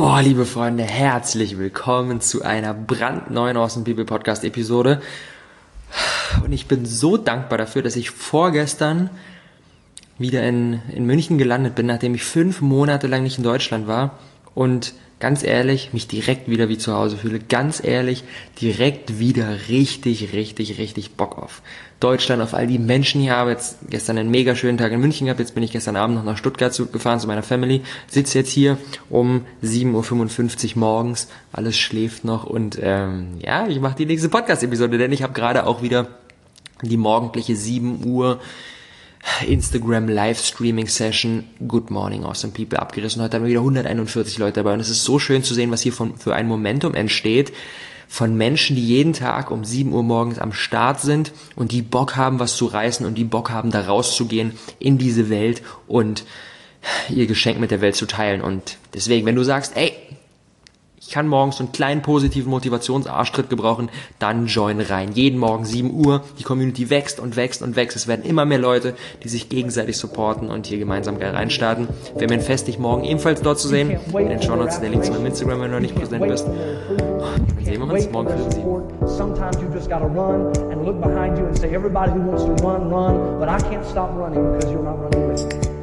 Boah, liebe Freunde, herzlich willkommen zu einer brandneuen Awesome People Podcast Episode. Und ich bin so dankbar dafür, dass ich vorgestern wieder in, in München gelandet bin, nachdem ich fünf Monate lang nicht in Deutschland war und ganz ehrlich, mich direkt wieder wie zu Hause fühle. Ganz ehrlich, direkt wieder richtig, richtig, richtig Bock auf Deutschland, auf all die Menschen hier. Habe jetzt gestern einen mega schönen Tag in München gehabt. Jetzt bin ich gestern Abend noch nach Stuttgart gefahren zu meiner Family. Sitze jetzt hier um 7.55 Uhr morgens. Alles schläft noch und ähm, ja, ich mache die nächste Podcast-Episode, denn ich habe gerade auch wieder die morgendliche 7 Uhr Instagram Livestreaming Session Good Morning Awesome People abgerissen. Heute haben wir wieder 141 Leute dabei und es ist so schön zu sehen, was hier von, für ein Momentum entsteht von Menschen, die jeden Tag um 7 Uhr morgens am Start sind und die Bock haben, was zu reißen und die Bock haben, da rauszugehen in diese Welt und ihr Geschenk mit der Welt zu teilen. Und deswegen, wenn du sagst, ey, ich kann morgens so einen kleinen positiven Motivationsarschtritt gebrauchen, dann join rein. Jeden Morgen 7 Uhr, die Community wächst und wächst und wächst. Es werden immer mehr Leute, die sich gegenseitig supporten und hier gemeinsam geil reinstarten. Wir werden fest, dich morgen ebenfalls dort zu sehen. In den Show Notes der Link zu meinem Instagram, wenn du noch nicht präsent bist. Dann sehen wir uns morgen für Sie. Sometimes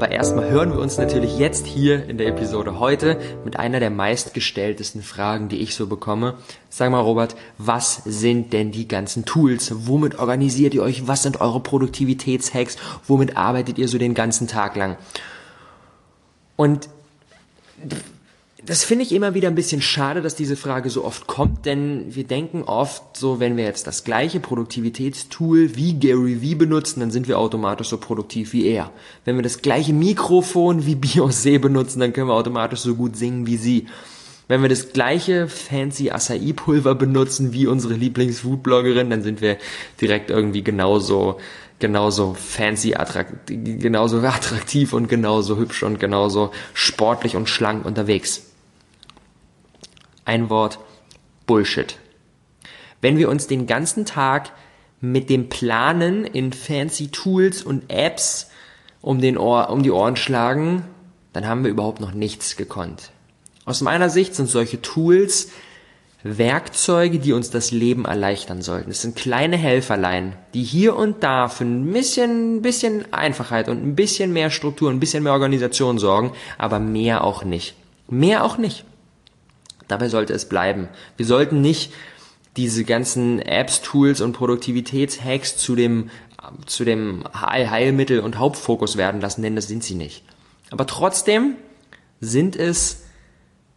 Aber erstmal hören wir uns natürlich jetzt hier in der Episode heute mit einer der meistgestelltesten Fragen, die ich so bekomme. Sag mal, Robert, was sind denn die ganzen Tools? Womit organisiert ihr euch? Was sind eure Produktivitätshacks? Womit arbeitet ihr so den ganzen Tag lang? Und das finde ich immer wieder ein bisschen schade, dass diese Frage so oft kommt, denn wir denken oft so, wenn wir jetzt das gleiche Produktivitätstool wie Gary Vee benutzen, dann sind wir automatisch so produktiv wie er. Wenn wir das gleiche Mikrofon wie Beyoncé benutzen, dann können wir automatisch so gut singen wie sie. Wenn wir das gleiche fancy Acai-Pulver benutzen wie unsere Lieblings-Foodbloggerin, dann sind wir direkt irgendwie genauso genauso fancy, attraktiv, genauso attraktiv und genauso hübsch und genauso sportlich und schlank unterwegs. Ein Wort Bullshit. Wenn wir uns den ganzen Tag mit dem Planen in fancy Tools und Apps um, den Ohr, um die Ohren schlagen, dann haben wir überhaupt noch nichts gekonnt. Aus meiner Sicht sind solche Tools Werkzeuge, die uns das Leben erleichtern sollten. Es sind kleine Helferlein, die hier und da für ein bisschen, bisschen Einfachheit und ein bisschen mehr Struktur, ein bisschen mehr Organisation sorgen, aber mehr auch nicht. Mehr auch nicht. Dabei sollte es bleiben. Wir sollten nicht diese ganzen Apps, Tools und Produktivitätshacks zu dem, zu dem Heilmittel und Hauptfokus werden lassen, denn das sind sie nicht. Aber trotzdem sind es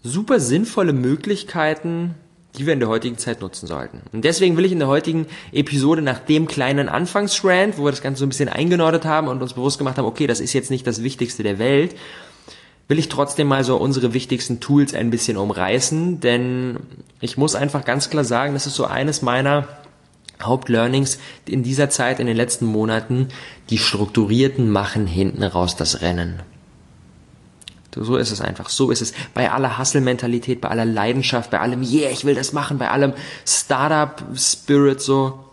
super sinnvolle Möglichkeiten, die wir in der heutigen Zeit nutzen sollten. Und deswegen will ich in der heutigen Episode nach dem kleinen Anfangsrand, wo wir das Ganze so ein bisschen eingenordet haben und uns bewusst gemacht haben, okay, das ist jetzt nicht das Wichtigste der Welt, will ich trotzdem mal so unsere wichtigsten Tools ein bisschen umreißen, denn ich muss einfach ganz klar sagen, das ist so eines meiner Hauptlearnings in dieser Zeit, in den letzten Monaten, die strukturierten machen hinten raus das Rennen. So ist es einfach. So ist es. Bei aller Hustle-Mentalität, bei aller Leidenschaft, bei allem, yeah, ich will das machen, bei allem Startup-Spirit, so,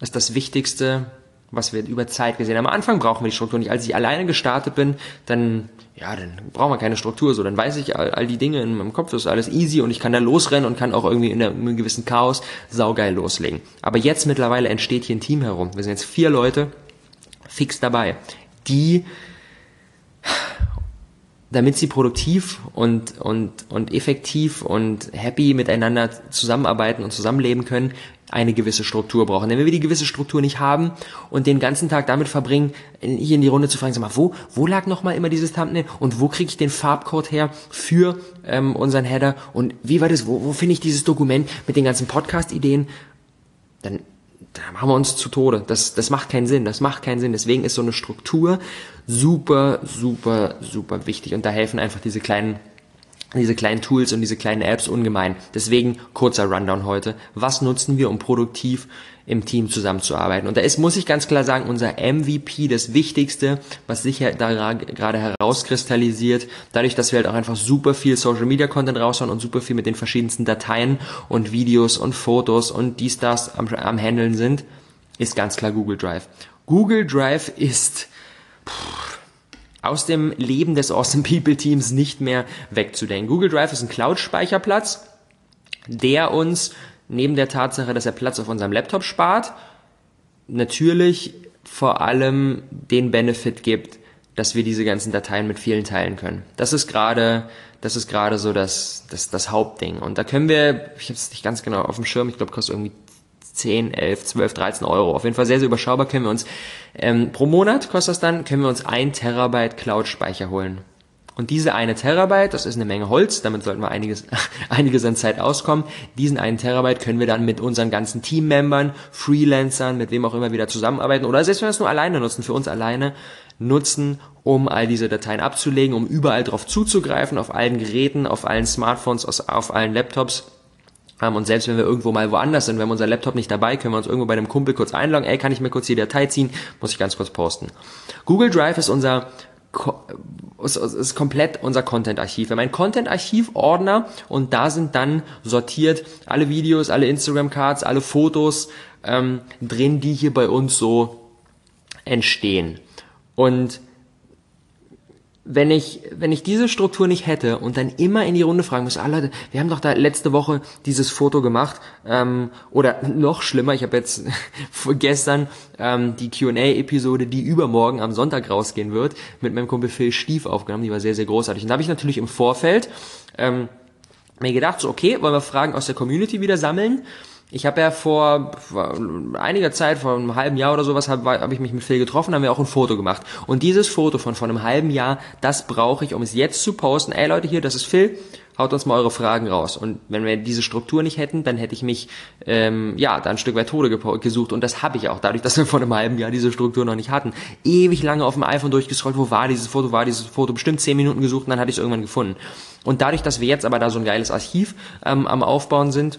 ist das Wichtigste, was wir über Zeit gesehen haben. Am Anfang brauchen wir die Struktur nicht. Als ich alleine gestartet bin, dann, ja, dann brauchen wir keine Struktur. So, dann weiß ich all, all die Dinge in meinem Kopf, ist alles easy und ich kann da losrennen und kann auch irgendwie in, in einem gewissen Chaos saugeil loslegen. Aber jetzt mittlerweile entsteht hier ein Team herum. Wir sind jetzt vier Leute fix dabei, die damit sie produktiv und, und, und effektiv und happy miteinander zusammenarbeiten und zusammenleben können, eine gewisse Struktur brauchen. Denn wenn wir die gewisse Struktur nicht haben und den ganzen Tag damit verbringen, hier in die Runde zu fragen, sag mal, wo, wo lag nochmal immer dieses Thumbnail und wo kriege ich den Farbcode her für ähm, unseren Header und wie war das, wo, wo finde ich dieses Dokument mit den ganzen Podcast-Ideen, dann da machen wir uns zu Tode. Das, das macht keinen Sinn. Das macht keinen Sinn. Deswegen ist so eine Struktur super, super, super wichtig. Und da helfen einfach diese kleinen diese kleinen Tools und diese kleinen Apps ungemein. Deswegen kurzer Rundown heute. Was nutzen wir, um produktiv im Team zusammenzuarbeiten? Und da ist, muss ich ganz klar sagen, unser MVP das Wichtigste, was sich da gerade herauskristallisiert, dadurch, dass wir halt auch einfach super viel Social Media Content raushauen und super viel mit den verschiedensten Dateien und Videos und Fotos und dies, das am, am Handeln sind, ist ganz klar Google Drive. Google Drive ist, pff, aus dem Leben des Awesome People Teams nicht mehr wegzudenken. Google Drive ist ein Cloud-Speicherplatz, der uns neben der Tatsache, dass er Platz auf unserem Laptop spart, natürlich vor allem den Benefit gibt, dass wir diese ganzen Dateien mit vielen teilen können. Das ist gerade, das ist gerade so das, das, das Hauptding. Und da können wir, ich habe es nicht ganz genau auf dem Schirm, ich glaube, kostet irgendwie 10, 11, 12, 13 Euro. Auf jeden Fall sehr, sehr überschaubar können wir uns, ähm, pro Monat kostet das dann, können wir uns ein Terabyte Cloud-Speicher holen. Und diese eine Terabyte, das ist eine Menge Holz, damit sollten wir einiges, einiges an Zeit auskommen. Diesen einen Terabyte können wir dann mit unseren ganzen Teammembern, Freelancern, mit wem auch immer wieder zusammenarbeiten oder selbst wenn wir es nur alleine nutzen, für uns alleine nutzen, um all diese Dateien abzulegen, um überall drauf zuzugreifen, auf allen Geräten, auf allen Smartphones, auf allen Laptops und selbst wenn wir irgendwo mal woanders sind, wir haben unser Laptop nicht dabei, können wir uns irgendwo bei einem Kumpel kurz einloggen, ey, kann ich mir kurz die Datei ziehen, muss ich ganz kurz posten. Google Drive ist unser ist, ist komplett unser Content-Archiv. Wir haben einen Content-Archiv-Ordner und da sind dann sortiert alle Videos, alle Instagram-Cards, alle Fotos ähm, drin, die hier bei uns so entstehen. Und wenn ich, wenn ich diese Struktur nicht hätte und dann immer in die Runde fragen muss, ah Leute, wir haben doch da letzte Woche dieses Foto gemacht, ähm, oder noch schlimmer, ich habe jetzt gestern ähm, die Q&A-Episode, die übermorgen am Sonntag rausgehen wird, mit meinem Kumpel Phil Stief aufgenommen, die war sehr, sehr großartig. Und da habe ich natürlich im Vorfeld ähm, mir gedacht, so okay, wollen wir Fragen aus der Community wieder sammeln ich habe ja vor, einiger Zeit, vor einem halben Jahr oder sowas, habe hab ich mich mit Phil getroffen, haben wir auch ein Foto gemacht. Und dieses Foto von vor einem halben Jahr, das brauche ich, um es jetzt zu posten. Ey Leute, hier, das ist Phil, haut uns mal eure Fragen raus. Und wenn wir diese Struktur nicht hätten, dann hätte ich mich ähm, ja da ein Stück weit Tode gesucht. Und das habe ich auch, dadurch, dass wir vor einem halben Jahr diese Struktur noch nicht hatten. Ewig lange auf dem iPhone durchgescrollt, wo war dieses Foto, war dieses Foto, bestimmt zehn Minuten gesucht und dann hatte ich es irgendwann gefunden. Und dadurch, dass wir jetzt aber da so ein geiles Archiv ähm, am Aufbauen sind,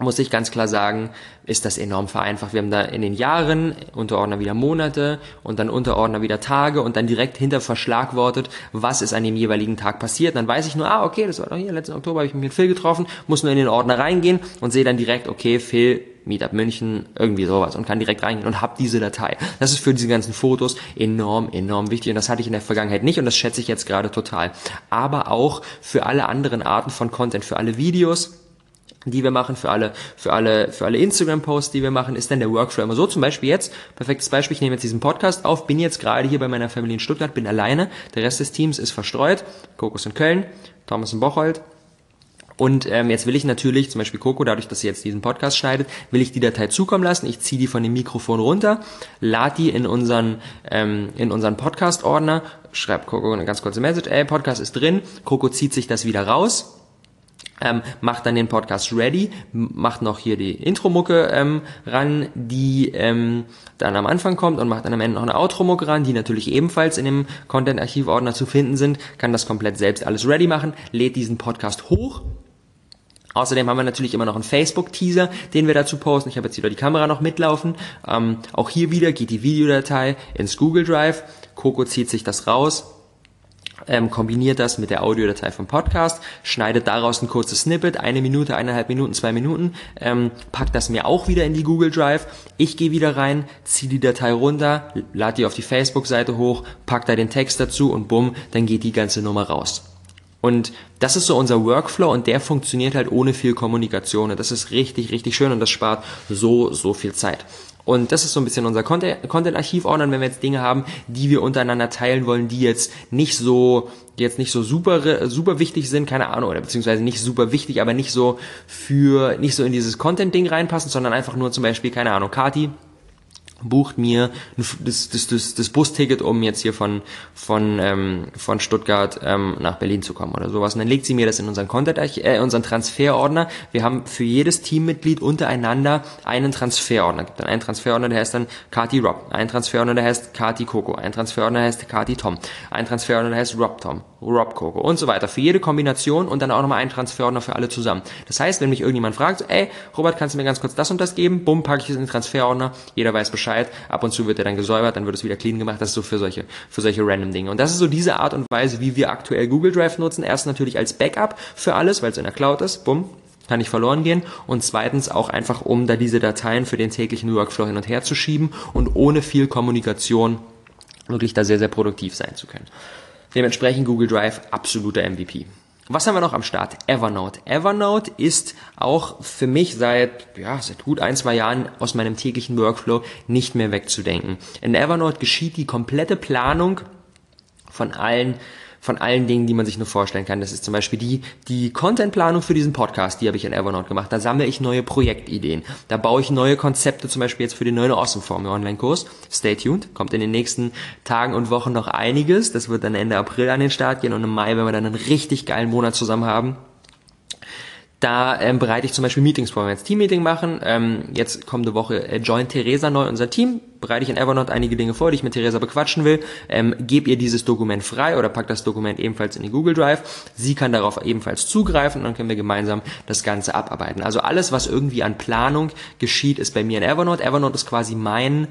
muss ich ganz klar sagen, ist das enorm vereinfacht. Wir haben da in den Jahren Unterordner wieder Monate und dann Unterordner wieder Tage und dann direkt hinter verschlagwortet, was ist an dem jeweiligen Tag passiert. Dann weiß ich nur, ah, okay, das war doch hier, letzten Oktober habe ich mich mit Phil getroffen, muss nur in den Ordner reingehen und sehe dann direkt, okay, Phil, Meetup München, irgendwie sowas und kann direkt reingehen und hab diese Datei. Das ist für diese ganzen Fotos enorm, enorm wichtig und das hatte ich in der Vergangenheit nicht und das schätze ich jetzt gerade total. Aber auch für alle anderen Arten von Content, für alle Videos, die wir machen, für alle, für alle, für alle Instagram-Posts, die wir machen, ist dann der Workflow immer so. Zum Beispiel jetzt, perfektes Beispiel, ich nehme jetzt diesen Podcast auf, bin jetzt gerade hier bei meiner Familie in Stuttgart, bin alleine, der Rest des Teams ist verstreut, Kokos in Köln, Thomas in Bocholt, und ähm, jetzt will ich natürlich, zum Beispiel Coco, dadurch, dass sie jetzt diesen Podcast schneidet, will ich die Datei zukommen lassen. Ich ziehe die von dem Mikrofon runter, lade die in unseren, ähm, in unseren Podcast-Ordner, schreibt Coco eine ganz kurze Message, ey, Podcast ist drin, Coco zieht sich das wieder raus, ähm, macht dann den Podcast ready, macht noch hier die Intro-Mucke ähm, ran, die ähm, dann am Anfang kommt und macht dann am Ende noch eine Outro-Mucke ran, die natürlich ebenfalls in dem Content-Archiv-Ordner zu finden sind, kann das komplett selbst alles ready machen, lädt diesen Podcast hoch, Außerdem haben wir natürlich immer noch einen Facebook-Teaser, den wir dazu posten. Ich habe jetzt wieder die Kamera noch mitlaufen. Ähm, auch hier wieder geht die Videodatei ins Google Drive. Coco zieht sich das raus, ähm, kombiniert das mit der Audiodatei vom Podcast, schneidet daraus ein kurzes Snippet, eine Minute, eineinhalb Minuten, zwei Minuten, ähm, packt das mir auch wieder in die Google Drive. Ich gehe wieder rein, ziehe die Datei runter, lade die auf die Facebook-Seite hoch, pack da den Text dazu und bumm, dann geht die ganze Nummer raus. Und das ist so unser Workflow und der funktioniert halt ohne viel Kommunikation. Und das ist richtig, richtig schön und das spart so, so viel Zeit. Und das ist so ein bisschen unser Content-Archiv-Ordner, wenn wir jetzt Dinge haben, die wir untereinander teilen wollen, die jetzt nicht so, die jetzt nicht so super, super wichtig sind, keine Ahnung, oder beziehungsweise nicht super wichtig, aber nicht so für, nicht so in dieses Content-Ding reinpassen, sondern einfach nur zum Beispiel, keine Ahnung, Kati, bucht mir das, das, das, das Busticket, um jetzt hier von, von, ähm, von Stuttgart ähm, nach Berlin zu kommen oder sowas. Und dann legt sie mir das in unseren Content, äh, unseren Transferordner. Wir haben für jedes Teammitglied untereinander einen Transferordner. Gibt dann einen Transferordner, der heißt dann Kati Rob, ein Transferordner, der heißt Kati Coco, ein Transferordner, der heißt Kati Tom, ein Transferordner, der heißt Rob Tom Rob Coco und so weiter. Für jede Kombination und dann auch nochmal einen Transferordner für alle zusammen. Das heißt, wenn mich irgendjemand fragt, ey, Robert, kannst du mir ganz kurz das und das geben? Bumm, packe ich es in den Transferordner. Jeder weiß Bescheid. Ab und zu wird er dann gesäubert, dann wird es wieder clean gemacht. Das ist so für solche, für solche random Dinge. Und das ist so diese Art und Weise, wie wir aktuell Google Drive nutzen. Erst natürlich als Backup für alles, weil es in der Cloud ist. Bumm, kann nicht verloren gehen und zweitens auch einfach, um da diese Dateien für den täglichen Workflow hin und her zu schieben und ohne viel Kommunikation wirklich da sehr, sehr produktiv sein zu können. Dementsprechend Google Drive absoluter MVP. Was haben wir noch am Start? Evernote. Evernote ist auch für mich seit, ja, seit gut ein, zwei Jahren aus meinem täglichen Workflow nicht mehr wegzudenken. In Evernote geschieht die komplette Planung von allen von allen Dingen, die man sich nur vorstellen kann. Das ist zum Beispiel die, die Contentplanung für diesen Podcast, die habe ich in Evernote gemacht. Da sammle ich neue Projektideen. Da baue ich neue Konzepte, zum Beispiel jetzt für den neuen Awesome Form Online-Kurs. Stay tuned. Kommt in den nächsten Tagen und Wochen noch einiges. Das wird dann Ende April an den Start gehen und im Mai, wenn wir dann einen richtig geilen Monat zusammen haben, da ähm, bereite ich zum Beispiel Meetings vor, wenn wir jetzt Teammeeting machen. Ähm, jetzt kommende Woche äh, joint Theresa neu unser Team. Bereite ich in Evernote einige Dinge vor, die ich mit Theresa bequatschen will. Ähm, gebe ihr dieses Dokument frei oder pack das Dokument ebenfalls in die Google Drive. Sie kann darauf ebenfalls zugreifen und dann können wir gemeinsam das Ganze abarbeiten. Also alles, was irgendwie an Planung geschieht, ist bei mir in Evernote. Evernote ist quasi mein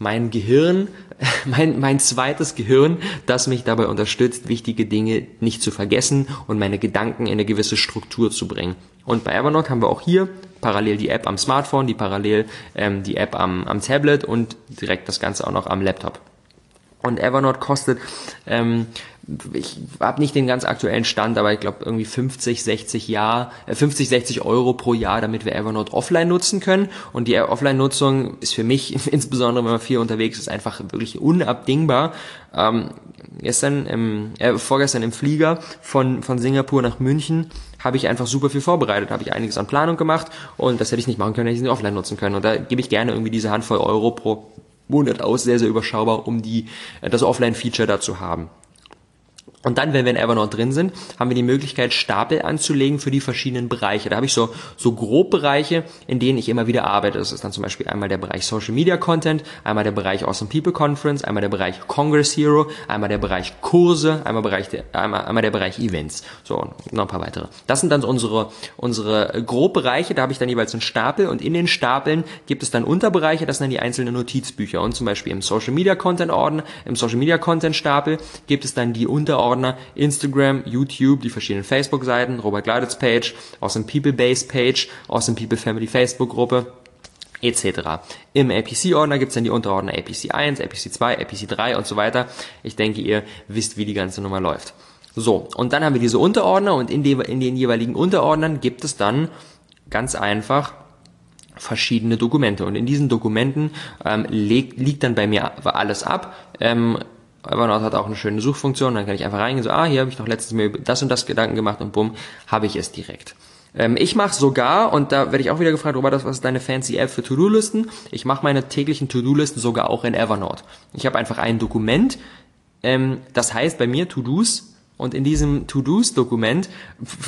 mein Gehirn, mein, mein zweites Gehirn, das mich dabei unterstützt, wichtige Dinge nicht zu vergessen und meine Gedanken in eine gewisse Struktur zu bringen. Und bei Evernote haben wir auch hier parallel die App am Smartphone, die parallel ähm, die App am, am Tablet und direkt das Ganze auch noch am Laptop. Und Evernote kostet ähm, ich habe nicht den ganz aktuellen Stand, aber ich glaube irgendwie 50, 60 Jahr, äh, 50, 60 Euro pro Jahr, damit wir Evernote offline nutzen können. Und die Offline-Nutzung ist für mich, insbesondere wenn man viel unterwegs ist, einfach wirklich unabdingbar. Ähm, gestern, im, äh, vorgestern im Flieger von, von Singapur nach München habe ich einfach super viel vorbereitet, habe ich einiges an Planung gemacht und das hätte ich nicht machen können, hätte ich nicht offline nutzen können. Und da gebe ich gerne irgendwie diese Handvoll Euro pro Monat aus, sehr, sehr überschaubar, um die, äh, das Offline-Feature da zu haben. Und dann, wenn wir in Evernote drin sind, haben wir die Möglichkeit, Stapel anzulegen für die verschiedenen Bereiche. Da habe ich so, so grob Bereiche, in denen ich immer wieder arbeite. Das ist dann zum Beispiel einmal der Bereich Social Media Content, einmal der Bereich Awesome People Conference, einmal der Bereich Congress Hero, einmal der Bereich Kurse, einmal, Bereich der, einmal, einmal der Bereich Events. So, noch ein paar weitere. Das sind dann unsere, unsere grob Bereiche. Da habe ich dann jeweils einen Stapel und in den Stapeln gibt es dann Unterbereiche, das sind dann die einzelnen Notizbücher. Und zum Beispiel im Social Media Content Ordner, im Social Media Content Stapel gibt es dann die Unterordner Ordner, Instagram, YouTube, die verschiedenen Facebook-Seiten, Robert Gladitz Page, Awesome People Base Page, Awesome People Family Facebook Gruppe, etc. Im APC-Ordner gibt's dann die Unterordner APC 1, APC 2, APC 3 und so weiter. Ich denke, ihr wisst, wie die ganze Nummer läuft. So, und dann haben wir diese Unterordner und in, den, in den jeweiligen Unterordnern gibt es dann ganz einfach verschiedene Dokumente. Und in diesen Dokumenten ähm, liegt, liegt dann bei mir alles ab. Ähm, Evernote hat auch eine schöne Suchfunktion, dann kann ich einfach reingehen, so, ah, hier habe ich noch letztens mir das und das Gedanken gemacht und bumm, habe ich es direkt. Ähm, ich mache sogar, und da werde ich auch wieder gefragt, Robert, was ist deine fancy App für To-Do-Listen? Ich mache meine täglichen To-Do-Listen sogar auch in Evernote. Ich habe einfach ein Dokument, ähm, das heißt bei mir To-Dos, und in diesem To-Dos-Dokument,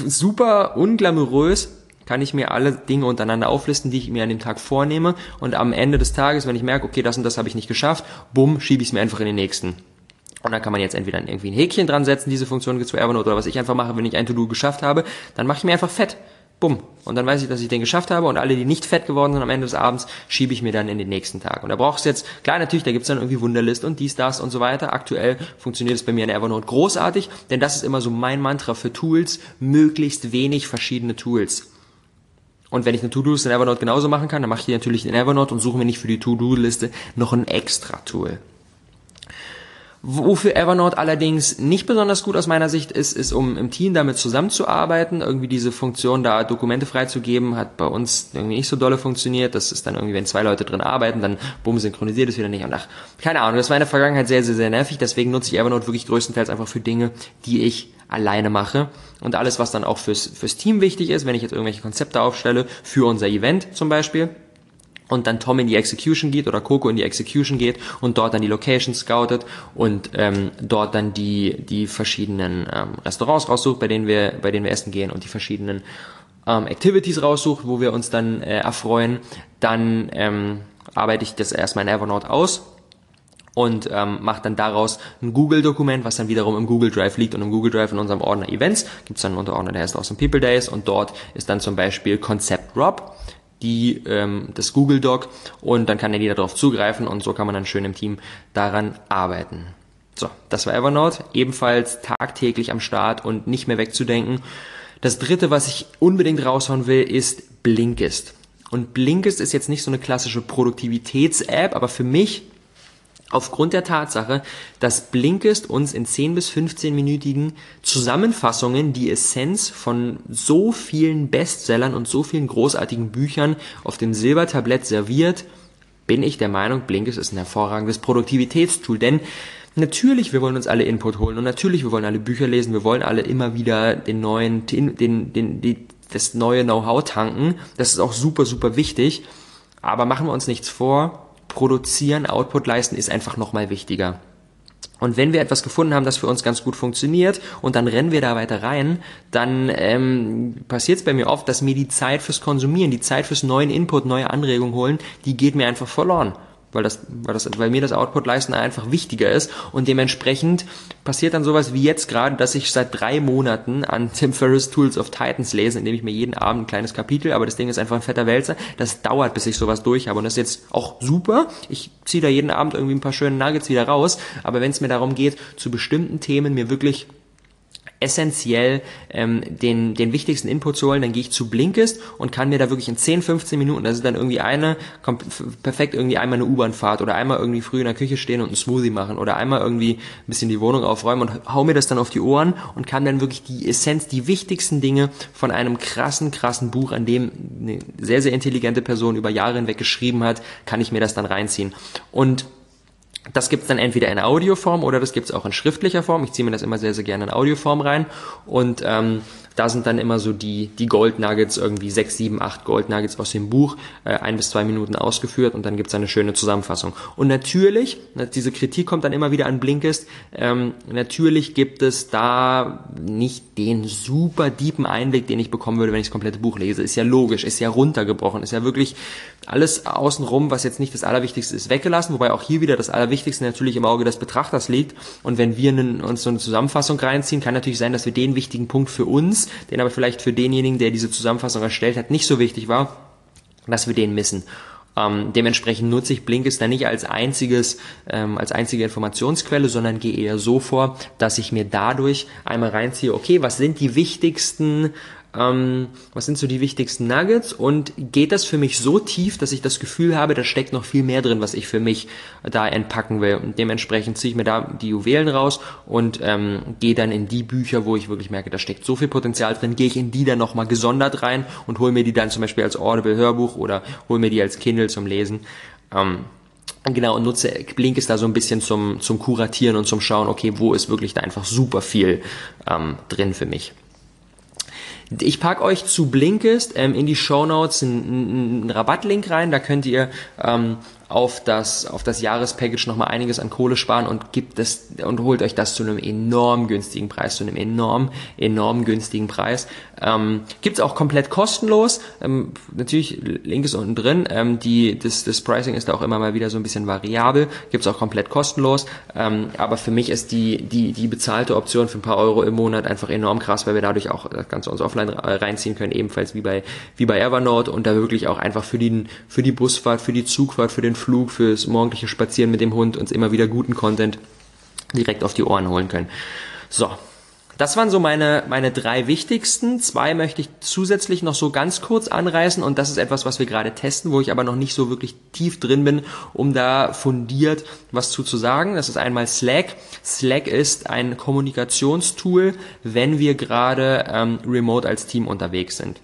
super unglamourös, kann ich mir alle Dinge untereinander auflisten, die ich mir an dem Tag vornehme und am Ende des Tages, wenn ich merke, okay, das und das habe ich nicht geschafft, bumm, schiebe ich es mir einfach in den nächsten. Und dann kann man jetzt entweder irgendwie ein Häkchen dran setzen, diese Funktion es für Evernote, oder was ich einfach mache, wenn ich ein To-Do geschafft habe, dann mache ich mir einfach fett. Bumm. Und dann weiß ich, dass ich den geschafft habe und alle, die nicht fett geworden sind am Ende des Abends, schiebe ich mir dann in den nächsten Tag. Und da brauchst du jetzt, klar natürlich, da gibt's dann irgendwie Wunderlist und dies, das und so weiter. Aktuell funktioniert es bei mir in Evernote großartig, denn das ist immer so mein Mantra für Tools, möglichst wenig verschiedene Tools. Und wenn ich eine To-Do-Liste in Evernote genauso machen kann, dann mache ich die natürlich in Evernote und suche mir nicht für die To-Do-Liste noch ein extra Tool. Wofür Evernote allerdings nicht besonders gut aus meiner Sicht ist, ist, um im Team damit zusammenzuarbeiten. Irgendwie diese Funktion, da Dokumente freizugeben, hat bei uns irgendwie nicht so dolle funktioniert. Das ist dann irgendwie, wenn zwei Leute drin arbeiten, dann bumm, synchronisiert es wieder nicht. Und ach, keine Ahnung, das war in der Vergangenheit sehr, sehr, sehr nervig. Deswegen nutze ich Evernote wirklich größtenteils einfach für Dinge, die ich alleine mache. Und alles, was dann auch fürs, fürs Team wichtig ist, wenn ich jetzt irgendwelche Konzepte aufstelle, für unser Event zum Beispiel, und dann Tom in die Execution geht oder Coco in die Execution geht und dort dann die Location scoutet und ähm, dort dann die die verschiedenen ähm, Restaurants raussucht, bei denen wir bei denen wir essen gehen und die verschiedenen ähm, Activities raussucht, wo wir uns dann äh, erfreuen, dann ähm, arbeite ich das erstmal in Evernote aus und ähm, macht dann daraus ein Google-Dokument, was dann wiederum im Google Drive liegt und im Google Drive in unserem Ordner Events. Gibt es dann einen Unterordner, der heißt Awesome People Days und dort ist dann zum Beispiel Konzept Rob die, ähm, das Google Doc und dann kann ja jeder darauf zugreifen und so kann man dann schön im Team daran arbeiten. So, das war Evernote, ebenfalls tagtäglich am Start und nicht mehr wegzudenken. Das dritte, was ich unbedingt raushauen will, ist Blinkist. Und Blinkist ist jetzt nicht so eine klassische Produktivitäts-App, aber für mich aufgrund der Tatsache, dass Blinkist uns in 10 bis 15-minütigen Zusammenfassungen die Essenz von so vielen Bestsellern und so vielen großartigen Büchern auf dem Silbertablett serviert, bin ich der Meinung, Blinkist ist ein hervorragendes Produktivitätstool, denn natürlich, wir wollen uns alle Input holen und natürlich, wir wollen alle Bücher lesen, wir wollen alle immer wieder den neuen, den, den, den, die, das neue Know-how tanken. Das ist auch super, super wichtig. Aber machen wir uns nichts vor, produzieren, Output leisten ist einfach nochmal wichtiger. Und wenn wir etwas gefunden haben, das für uns ganz gut funktioniert und dann rennen wir da weiter rein, dann ähm, passiert es bei mir oft, dass mir die Zeit fürs Konsumieren, die Zeit fürs neuen Input, neue Anregungen holen, die geht mir einfach verloren weil das, weil das, weil mir das Output leisten einfach wichtiger ist. Und dementsprechend passiert dann sowas wie jetzt gerade, dass ich seit drei Monaten an Tim Ferriss Tools of Titans lese, indem ich mir jeden Abend ein kleines Kapitel, aber das Ding ist einfach ein fetter Wälzer, das dauert, bis ich sowas durch habe. Und das ist jetzt auch super. Ich ziehe da jeden Abend irgendwie ein paar schöne Nuggets wieder raus, aber wenn es mir darum geht, zu bestimmten Themen mir wirklich essentiell ähm, den, den wichtigsten Input zu holen, dann gehe ich zu Blinkist und kann mir da wirklich in 10, 15 Minuten, das ist dann irgendwie eine, kommt perfekt irgendwie einmal eine U-Bahn-Fahrt oder einmal irgendwie früh in der Küche stehen und einen Smoothie machen oder einmal irgendwie ein bisschen die Wohnung aufräumen und hau mir das dann auf die Ohren und kann dann wirklich die Essenz, die wichtigsten Dinge von einem krassen, krassen Buch, an dem eine sehr, sehr intelligente Person über Jahre hinweg geschrieben hat, kann ich mir das dann reinziehen. Und das gibt's dann entweder in Audioform oder das gibt's auch in schriftlicher Form. Ich ziehe mir das immer sehr, sehr gerne in Audioform rein. Und ähm, da sind dann immer so die, die Gold Nuggets, irgendwie sechs, sieben, acht Gold Nuggets aus dem Buch, äh, ein bis zwei Minuten ausgeführt und dann gibt's eine schöne Zusammenfassung. Und natürlich, diese Kritik kommt dann immer wieder an Blinkist, ähm, natürlich gibt es da nicht den super deepen Einblick, den ich bekommen würde, wenn ich das komplette Buch lese. Ist ja logisch, ist ja runtergebrochen, ist ja wirklich alles außenrum, was jetzt nicht das Allerwichtigste ist, weggelassen, wobei auch hier wieder das Allerwichtigste natürlich im Auge des Betrachters liegt. Und wenn wir uns so eine Zusammenfassung reinziehen, kann natürlich sein, dass wir den wichtigen Punkt für uns den aber vielleicht für denjenigen, der diese Zusammenfassung erstellt hat, nicht so wichtig war, dass wir den missen. Ähm, dementsprechend nutze ich Blinkist da nicht als einziges, ähm, als einzige Informationsquelle, sondern gehe eher so vor, dass ich mir dadurch einmal reinziehe, okay, was sind die wichtigsten ähm, was sind so die wichtigsten Nuggets und geht das für mich so tief, dass ich das Gefühl habe, da steckt noch viel mehr drin, was ich für mich da entpacken will. Und dementsprechend ziehe ich mir da die Juwelen raus und ähm, gehe dann in die Bücher, wo ich wirklich merke, da steckt so viel Potenzial drin, gehe ich in die dann nochmal gesondert rein und hole mir die dann zum Beispiel als Audible Hörbuch oder hole mir die als Kindle zum Lesen. Ähm, Genau, und nutze Blink ist da so ein bisschen zum, zum Kuratieren und zum Schauen, okay, wo ist wirklich da einfach super viel ähm, drin für mich. Ich packe euch zu Blinkist ähm, in die Show Notes einen, einen Rabattlink rein. Da könnt ihr ähm, auf das, auf das Jahrespackage nochmal einiges an Kohle sparen und gibt es und holt euch das zu einem enorm günstigen Preis, zu einem enorm, enorm günstigen Preis. Ähm, Gibt auch komplett kostenlos. Ähm, natürlich, Link ist unten drin. Ähm, die, das, das Pricing ist da auch immer mal wieder so ein bisschen variabel. Gibt's auch komplett kostenlos. Ähm, aber für mich ist die, die, die bezahlte Option für ein paar Euro im Monat einfach enorm krass, weil wir dadurch auch das Ganze uns offline reinziehen können, ebenfalls wie bei, wie bei Evernote und da wirklich auch einfach für die, für die Busfahrt, für die Zugfahrt, für den Flug, fürs morgendliche Spazieren mit dem Hund uns immer wieder guten Content direkt auf die Ohren holen können. So. Das waren so meine, meine drei wichtigsten. Zwei möchte ich zusätzlich noch so ganz kurz anreißen und das ist etwas, was wir gerade testen, wo ich aber noch nicht so wirklich tief drin bin, um da fundiert was zu, zu sagen. Das ist einmal Slack. Slack ist ein Kommunikationstool, wenn wir gerade ähm, remote als Team unterwegs sind.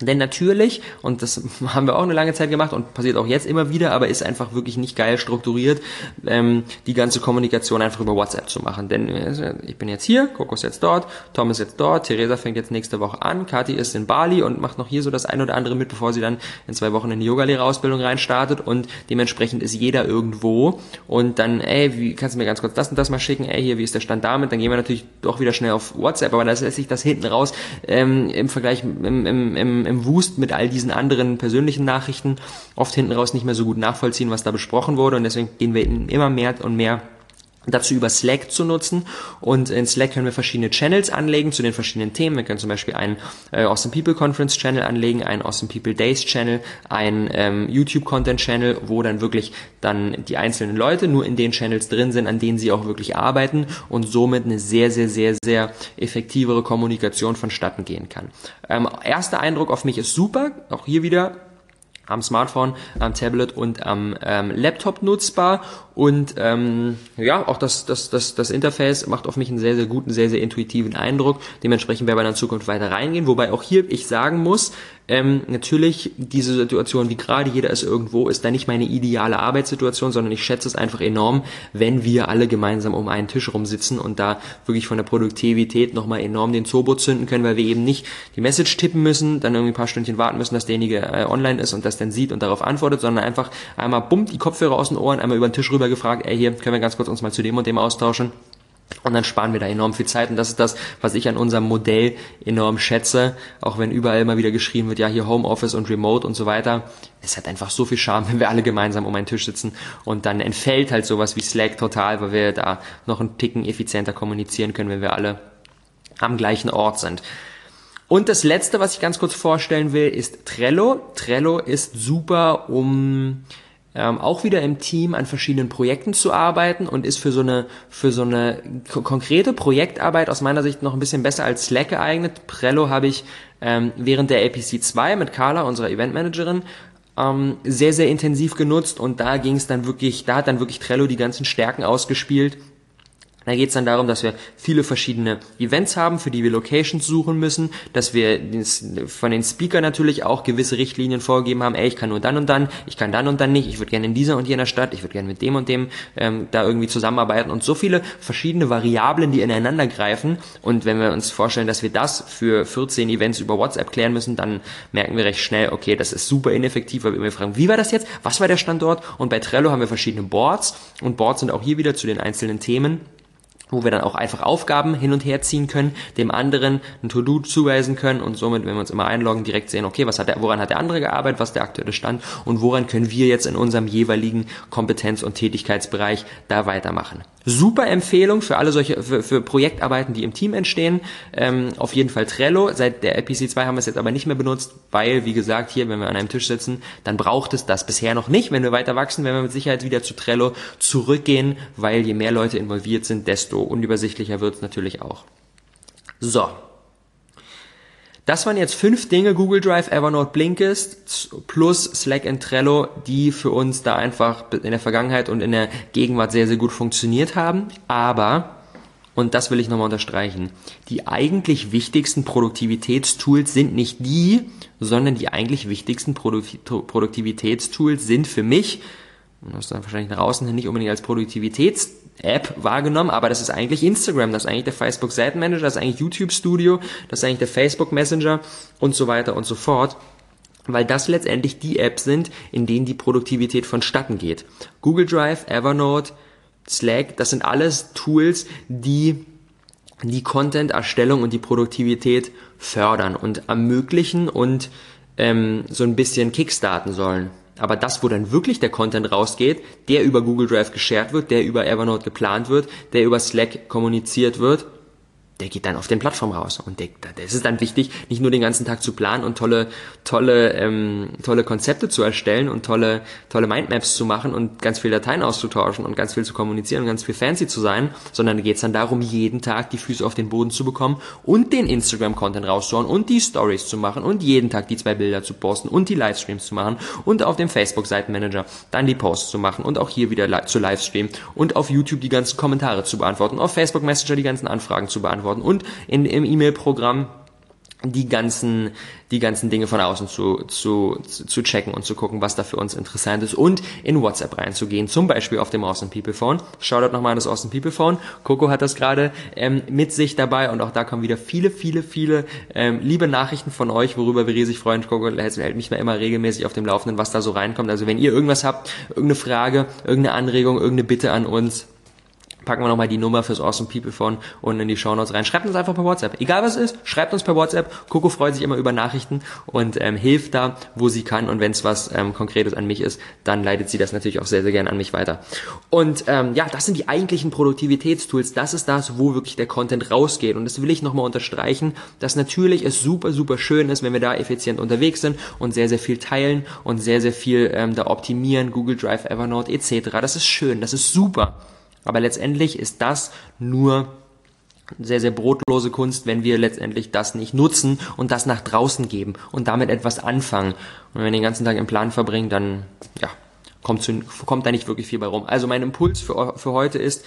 Denn natürlich, und das haben wir auch eine lange Zeit gemacht und passiert auch jetzt immer wieder, aber ist einfach wirklich nicht geil strukturiert, ähm, die ganze Kommunikation einfach über WhatsApp zu machen. Denn äh, ich bin jetzt hier, Coco ist jetzt dort, Tom ist jetzt dort, Theresa fängt jetzt nächste Woche an, Kathi ist in Bali und macht noch hier so das ein oder andere mit, bevor sie dann in zwei Wochen in die Yogalehrerausbildung reinstartet und dementsprechend ist jeder irgendwo und dann, ey, wie kannst du mir ganz kurz das und das mal schicken, ey, hier, wie ist der Stand damit? Dann gehen wir natürlich doch wieder schnell auf WhatsApp, aber da lässt sich das hinten raus ähm, im Vergleich im, im, im im Wust mit all diesen anderen persönlichen Nachrichten oft hinten raus nicht mehr so gut nachvollziehen, was da besprochen wurde. Und deswegen gehen wir immer mehr und mehr dazu über Slack zu nutzen und in Slack können wir verschiedene Channels anlegen zu den verschiedenen Themen. Wir können zum Beispiel einen äh, Awesome People Conference Channel anlegen, einen Awesome People Days Channel, einen ähm, YouTube Content Channel, wo dann wirklich dann die einzelnen Leute nur in den Channels drin sind, an denen sie auch wirklich arbeiten und somit eine sehr, sehr, sehr, sehr effektivere Kommunikation vonstatten gehen kann. Ähm, erster Eindruck auf mich ist super, auch hier wieder am Smartphone, am Tablet und am ähm, Laptop nutzbar und ähm, ja, auch das, das, das, das Interface macht auf mich einen sehr, sehr guten, sehr, sehr intuitiven Eindruck. Dementsprechend werden wir in Zukunft weiter reingehen. Wobei auch hier ich sagen muss, ähm, natürlich diese Situation, wie gerade jeder ist irgendwo, ist da nicht meine ideale Arbeitssituation, sondern ich schätze es einfach enorm, wenn wir alle gemeinsam um einen Tisch rumsitzen und da wirklich von der Produktivität nochmal enorm den Turbo zünden können, weil wir eben nicht die Message tippen müssen, dann irgendwie ein paar Stündchen warten müssen, dass derjenige äh, online ist und das dann sieht und darauf antwortet, sondern einfach einmal bumm die Kopfhörer aus den Ohren, einmal über den Tisch rüber gefragt, ey, hier können wir ganz kurz uns mal zu dem und dem austauschen. Und dann sparen wir da enorm viel Zeit. Und das ist das, was ich an unserem Modell enorm schätze. Auch wenn überall immer wieder geschrieben wird, ja, hier Homeoffice und Remote und so weiter. Es hat einfach so viel Charme, wenn wir alle gemeinsam um einen Tisch sitzen. Und dann entfällt halt sowas wie Slack total, weil wir da noch einen Ticken effizienter kommunizieren können, wenn wir alle am gleichen Ort sind. Und das letzte, was ich ganz kurz vorstellen will, ist Trello. Trello ist super, um ähm, auch wieder im Team an verschiedenen Projekten zu arbeiten und ist für so eine für so eine konkrete Projektarbeit aus meiner Sicht noch ein bisschen besser als Slack geeignet. Prello habe ich ähm, während der APC 2 mit Carla, unserer Eventmanagerin, ähm, sehr sehr intensiv genutzt und da ging es dann wirklich, da hat dann wirklich Trello die ganzen Stärken ausgespielt da geht es dann darum, dass wir viele verschiedene Events haben, für die wir Locations suchen müssen, dass wir von den Speaker natürlich auch gewisse Richtlinien vorgegeben haben, ey, ich kann nur dann und dann, ich kann dann und dann nicht, ich würde gerne in dieser und jener Stadt, ich würde gerne mit dem und dem ähm, da irgendwie zusammenarbeiten und so viele verschiedene Variablen, die ineinander greifen. Und wenn wir uns vorstellen, dass wir das für 14 Events über WhatsApp klären müssen, dann merken wir recht schnell, okay, das ist super ineffektiv, weil wir fragen, wie war das jetzt, was war der Standort? Und bei Trello haben wir verschiedene Boards. Und Boards sind auch hier wieder zu den einzelnen Themen wo wir dann auch einfach Aufgaben hin und her ziehen können, dem anderen ein To-Do zuweisen können und somit, wenn wir uns immer einloggen, direkt sehen, okay, was hat der, woran hat der andere gearbeitet, was ist der aktuelle Stand und woran können wir jetzt in unserem jeweiligen Kompetenz- und Tätigkeitsbereich da weitermachen. Super Empfehlung für alle solche, für, für Projektarbeiten, die im Team entstehen. Ähm, auf jeden Fall Trello. Seit der IPC 2 haben wir es jetzt aber nicht mehr benutzt, weil, wie gesagt, hier, wenn wir an einem Tisch sitzen, dann braucht es das bisher noch nicht. Wenn wir weiter wachsen, werden wir mit Sicherheit wieder zu Trello zurückgehen, weil je mehr Leute involviert sind, desto unübersichtlicher wird es natürlich auch. So, das waren jetzt fünf Dinge, Google Drive, Evernote, Blinkist plus Slack und Trello, die für uns da einfach in der Vergangenheit und in der Gegenwart sehr, sehr gut funktioniert haben. Aber, und das will ich nochmal unterstreichen, die eigentlich wichtigsten Produktivitätstools sind nicht die, sondern die eigentlich wichtigsten Produktivitätstools sind für mich, und das dann wahrscheinlich nach außen hin nicht unbedingt als Produktivitäts App wahrgenommen, aber das ist eigentlich Instagram, das ist eigentlich der Facebook Seitenmanager, das ist eigentlich YouTube Studio, das ist eigentlich der Facebook Messenger und so weiter und so fort weil das letztendlich die Apps sind, in denen die Produktivität vonstatten geht. Google Drive, Evernote, Slack, das sind alles Tools, die die Content-Erstellung und die Produktivität fördern und ermöglichen und ähm, so ein bisschen kickstarten sollen. Aber das, wo dann wirklich der Content rausgeht, der über Google Drive geshared wird, der über Evernote geplant wird, der über Slack kommuniziert wird, der geht dann auf den Plattformen raus. Und der, das ist dann wichtig, nicht nur den ganzen Tag zu planen und tolle, tolle, ähm, tolle Konzepte zu erstellen und tolle, tolle Mindmaps zu machen und ganz viele Dateien auszutauschen und ganz viel zu kommunizieren und ganz viel fancy zu sein, sondern da geht es dann darum, jeden Tag die Füße auf den Boden zu bekommen und den Instagram-Content rauszuhauen und die Stories zu machen und jeden Tag die zwei Bilder zu posten und die Livestreams zu machen und auf dem Facebook-Seitenmanager dann die Posts zu machen und auch hier wieder li zu Livestreamen und auf YouTube die ganzen Kommentare zu beantworten, auf Facebook Messenger die ganzen Anfragen zu beantworten beantworten und in, im E-Mail-Programm die ganzen, die ganzen Dinge von außen zu, zu, zu checken und zu gucken, was da für uns interessant ist und in WhatsApp reinzugehen, zum Beispiel auf dem Awesome People Phone. Shoutout nochmal an das Awesome People Phone. Coco hat das gerade ähm, mit sich dabei und auch da kommen wieder viele, viele, viele ähm, liebe Nachrichten von euch, worüber wir riesig freuen. Coco hält mich mehr immer regelmäßig auf dem Laufenden, was da so reinkommt. Also wenn ihr irgendwas habt, irgendeine Frage, irgendeine Anregung, irgendeine Bitte an uns, packen wir nochmal die Nummer fürs Awesome People Phone unten in die Show Notes rein. Schreibt uns einfach per WhatsApp. Egal was es ist, schreibt uns per WhatsApp. Coco freut sich immer über Nachrichten und ähm, hilft da, wo sie kann. Und wenn es was ähm, Konkretes an mich ist, dann leitet sie das natürlich auch sehr, sehr gerne an mich weiter. Und ähm, ja, das sind die eigentlichen Produktivitätstools. Das ist das, wo wirklich der Content rausgeht. Und das will ich nochmal unterstreichen, dass natürlich es super, super schön ist, wenn wir da effizient unterwegs sind und sehr, sehr viel teilen und sehr, sehr viel ähm, da optimieren, Google Drive, Evernote etc. Das ist schön, das ist super. Aber letztendlich ist das nur sehr, sehr brotlose Kunst, wenn wir letztendlich das nicht nutzen und das nach draußen geben und damit etwas anfangen. Und wenn wir den ganzen Tag im Plan verbringen, dann, ja, kommt, zu, kommt da nicht wirklich viel bei rum. Also mein Impuls für, für heute ist,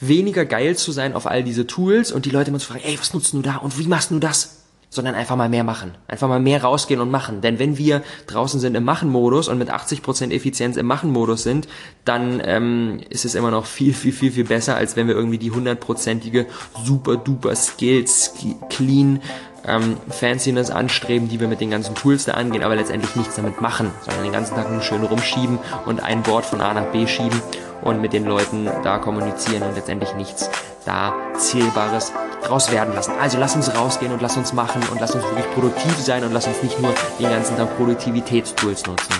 weniger geil zu sein auf all diese Tools und die Leute immer zu fragen, ey, was nutzt du da und wie machst du das? Sondern einfach mal mehr machen. Einfach mal mehr rausgehen und machen. Denn wenn wir draußen sind im Machen-Modus und mit 80% Effizienz im Machen-Modus sind, dann ähm, ist es immer noch viel, viel, viel, viel besser, als wenn wir irgendwie die hundertprozentige super duper Skills, clean ähm, Fanciness anstreben, die wir mit den ganzen Tools da angehen, aber letztendlich nichts damit machen, sondern den ganzen Tag nur schön rumschieben und ein Board von A nach B schieben und mit den Leuten da kommunizieren und letztendlich nichts da Zählbares draus werden lassen. Also lass uns rausgehen und lass uns machen und lass uns wirklich produktiv sein und lass uns nicht nur den ganzen Tag Produktivitätstools nutzen.